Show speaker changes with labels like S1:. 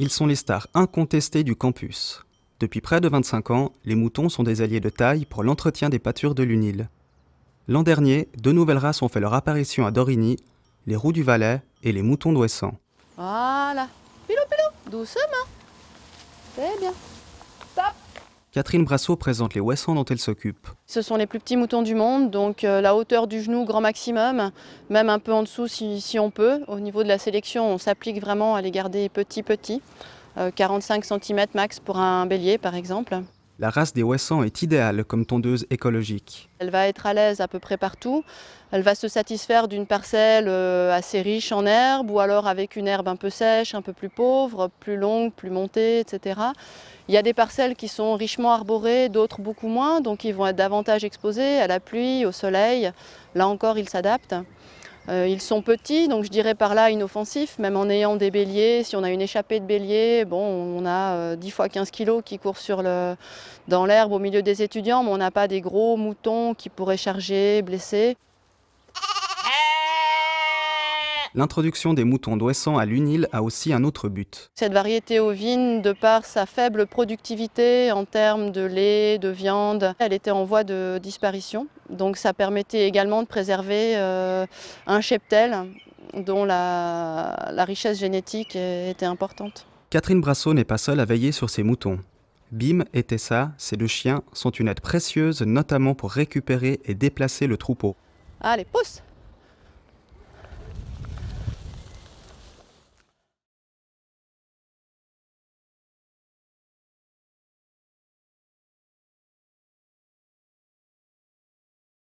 S1: Ils sont les stars incontestées du campus. Depuis près de 25 ans, les moutons sont des alliés de taille pour l'entretien des pâtures de l'UNIL. L'an dernier, deux nouvelles races ont fait leur apparition à Dorigny, les roux du Valais et les moutons d'Ouessant.
S2: Voilà. Pilou, pilou, doucement. C'est bien.
S1: Catherine Brassot présente les Ouessants dont elle s'occupe.
S2: Ce sont les plus petits moutons du monde, donc euh, la hauteur du genou grand maximum, même un peu en dessous si, on peut. Au niveau de la sélection, on s'applique vraiment à les garder petits petits, Euh, 45 cm max pour un bélier par exemple.
S1: La race des Ouessants est idéale comme tondeuse écologique.
S2: Elle va être à l'aise à peu près partout. Elle va se satisfaire d'une parcelle euh, assez riche en herbe ou alors avec une herbe un peu sèche, un peu plus pauvre, plus longue, plus montée, etc. Il y a des parcelles qui sont richement arborées, d'autres beaucoup moins, donc ils vont être davantage exposés à la pluie, au soleil. Là encore, ils s'adaptent. Euh, ils sont petits, donc je dirais par là inoffensifs, même en ayant des béliers. Si on a une échappée de bélier, bon, on a euh, 10 fois 15 kilos qui courent dans l'herbe au milieu des étudiants, mais on n'a pas des gros moutons qui pourraient charger, blesser.
S1: L'introduction des moutons d'Ouessant à l'UNIL a aussi un autre but.
S2: Cette variété ovine, de par sa faible productivité en termes de lait, de viande, elle était en voie de disparition. Donc ça permettait également de préserver euh, un cheptel dont la, la richesse génétique était importante.
S1: Catherine Brassot n'est pas seule à veiller sur ses moutons. Bim et Tessa, ces deux chiens, sont une aide précieuse notamment pour récupérer et déplacer le troupeau.
S2: Allez, pousse